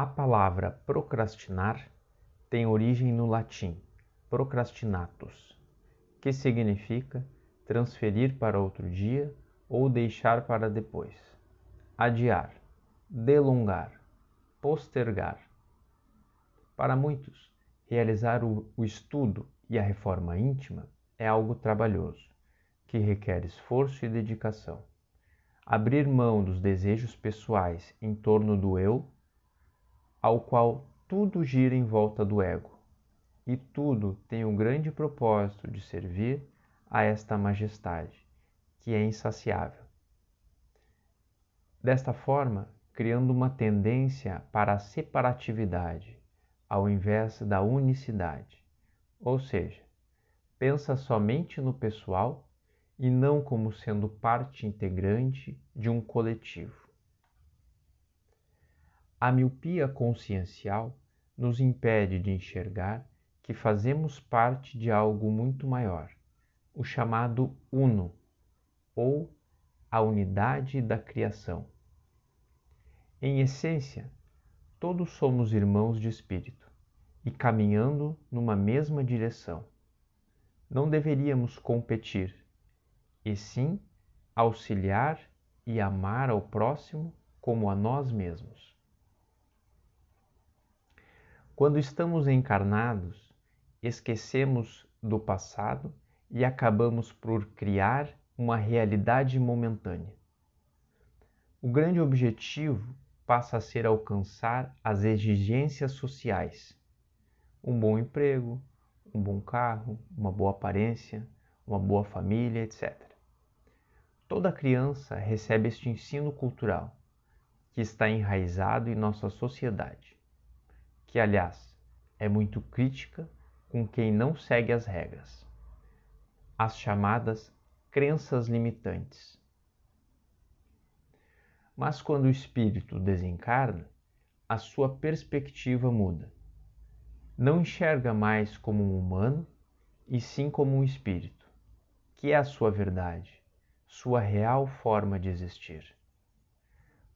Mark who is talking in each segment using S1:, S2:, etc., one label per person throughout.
S1: A palavra procrastinar tem origem no latim procrastinatus, que significa transferir para outro dia ou deixar para depois, adiar, delongar, postergar. Para muitos, realizar o, o estudo e a reforma íntima é algo trabalhoso, que requer esforço e dedicação. Abrir mão dos desejos pessoais em torno do eu, ao qual tudo gira em volta do ego, e tudo tem o grande propósito de servir a esta majestade, que é insaciável. Desta forma, criando uma tendência para a separatividade, ao invés da unicidade, ou seja, pensa somente no pessoal e não como sendo parte integrante de um coletivo. A miopia consciencial nos impede de enxergar que fazemos parte de algo muito maior o chamado Uno, ou a unidade da criação. Em essência, todos somos irmãos de espírito e caminhando numa mesma direção. Não deveríamos competir, e sim auxiliar e amar ao próximo como a nós mesmos. Quando estamos encarnados, esquecemos do passado e acabamos por criar uma realidade momentânea. O grande objetivo passa a ser alcançar as exigências sociais: um bom emprego, um bom carro, uma boa aparência, uma boa família, etc. Toda criança recebe este ensino cultural, que está enraizado em nossa sociedade, que, aliás, é muito crítica com quem não segue as regras as chamadas crenças limitantes. Mas quando o espírito desencarna, a sua perspectiva muda. Não enxerga mais como um humano, e sim como um espírito, que é a sua verdade, sua real forma de existir.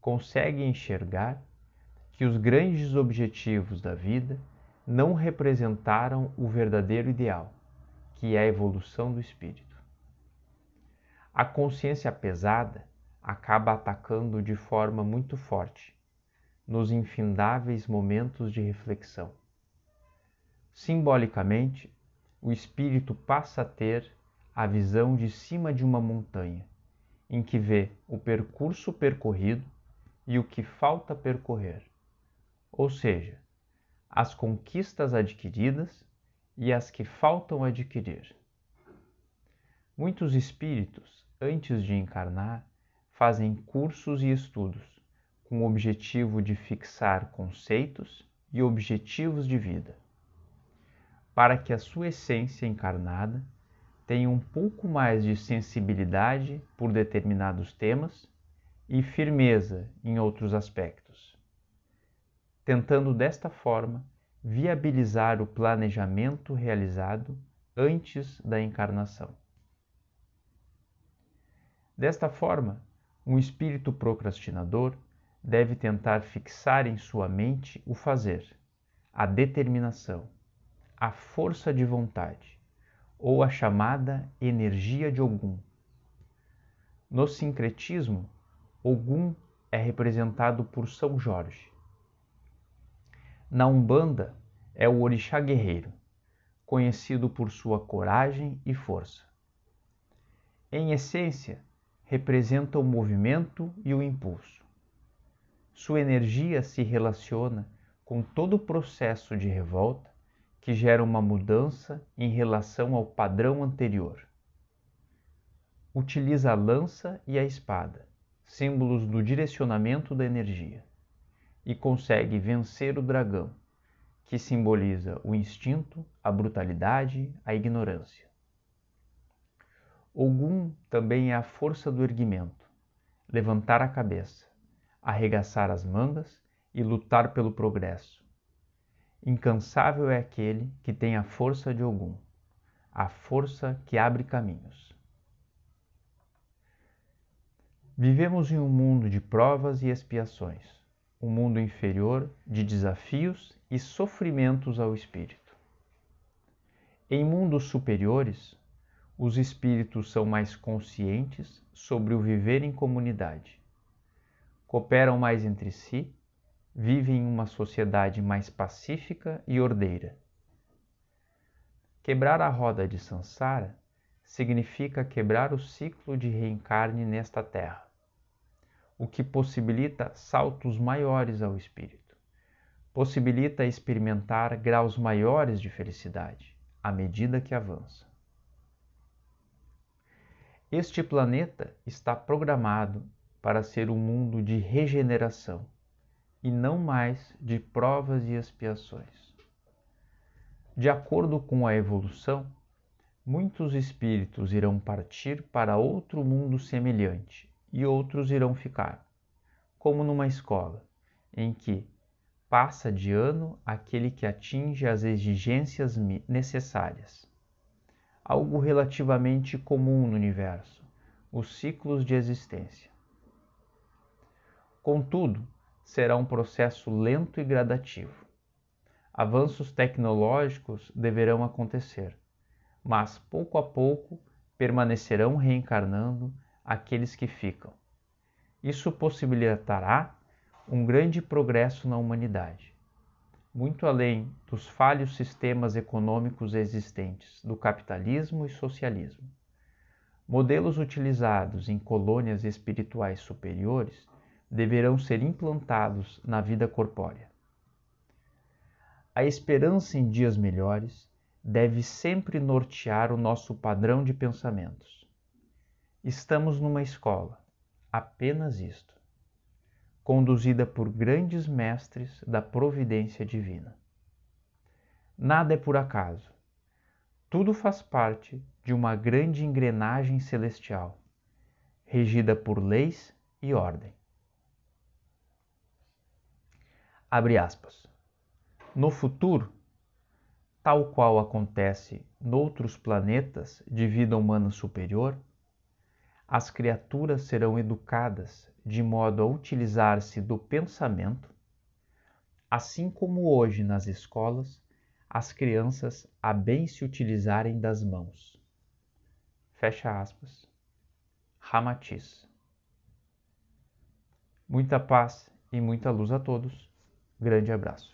S1: Consegue enxergar que os grandes objetivos da vida não representaram o verdadeiro ideal que é a evolução do espírito. A consciência pesada acaba atacando de forma muito forte nos infindáveis momentos de reflexão. Simbolicamente, o espírito passa a ter a visão de cima de uma montanha, em que vê o percurso percorrido e o que falta percorrer, ou seja, as conquistas adquiridas e as que faltam adquirir. Muitos espíritos, antes de encarnar, fazem cursos e estudos com o objetivo de fixar conceitos e objetivos de vida, para que a sua essência encarnada tenha um pouco mais de sensibilidade por determinados temas e firmeza em outros aspectos, tentando desta forma viabilizar o planejamento realizado antes da encarnação. Desta forma, um espírito procrastinador deve tentar fixar em sua mente o fazer, a determinação, a força de vontade, ou a chamada energia de Ogum. No sincretismo, Ogum é representado por São Jorge, na Umbanda é o orixá guerreiro, conhecido por sua coragem e força. Em essência, representa o movimento e o impulso. Sua energia se relaciona com todo o processo de revolta que gera uma mudança em relação ao padrão anterior. Utiliza a lança e a espada, símbolos do direcionamento da energia e consegue vencer o dragão, que simboliza o instinto, a brutalidade, a ignorância. Ogum também é a força do erguimento, levantar a cabeça, arregaçar as mangas e lutar pelo progresso. Incansável é aquele que tem a força de Ogum, a força que abre caminhos. Vivemos em um mundo de provas e expiações o mundo inferior de desafios e sofrimentos ao espírito. Em mundos superiores, os espíritos são mais conscientes sobre o viver em comunidade. Cooperam mais entre si, vivem em uma sociedade mais pacífica e ordeira. Quebrar a roda de Sansara significa quebrar o ciclo de reencarne nesta terra, o que possibilita saltos maiores ao espírito. Possibilita experimentar graus maiores de felicidade à medida que avança. Este planeta está programado para ser um mundo de regeneração e não mais de provas e expiações. De acordo com a evolução, muitos espíritos irão partir para outro mundo semelhante e outros irão ficar, como numa escola, em que passa de ano aquele que atinge as exigências necessárias. Algo relativamente comum no universo, os ciclos de existência. Contudo, será um processo lento e gradativo. Avanços tecnológicos deverão acontecer mas pouco a pouco permanecerão reencarnando aqueles que ficam. Isso possibilitará um grande progresso na humanidade, muito além dos falhos sistemas econômicos existentes do capitalismo e socialismo. Modelos utilizados em colônias espirituais superiores deverão ser implantados na vida corpórea. A esperança em dias melhores deve sempre nortear o nosso padrão de pensamentos. Estamos numa escola, apenas isto, conduzida por grandes mestres da providência divina. Nada é por acaso. Tudo faz parte de uma grande engrenagem celestial, regida por leis e ordem. Abre aspas. No futuro, tal qual acontece noutros planetas de vida humana superior, as criaturas serão educadas de modo a utilizar-se do pensamento, assim como hoje nas escolas as crianças a bem se utilizarem das mãos. Fecha aspas. Ramatiz. Muita paz e muita luz a todos. Grande abraço.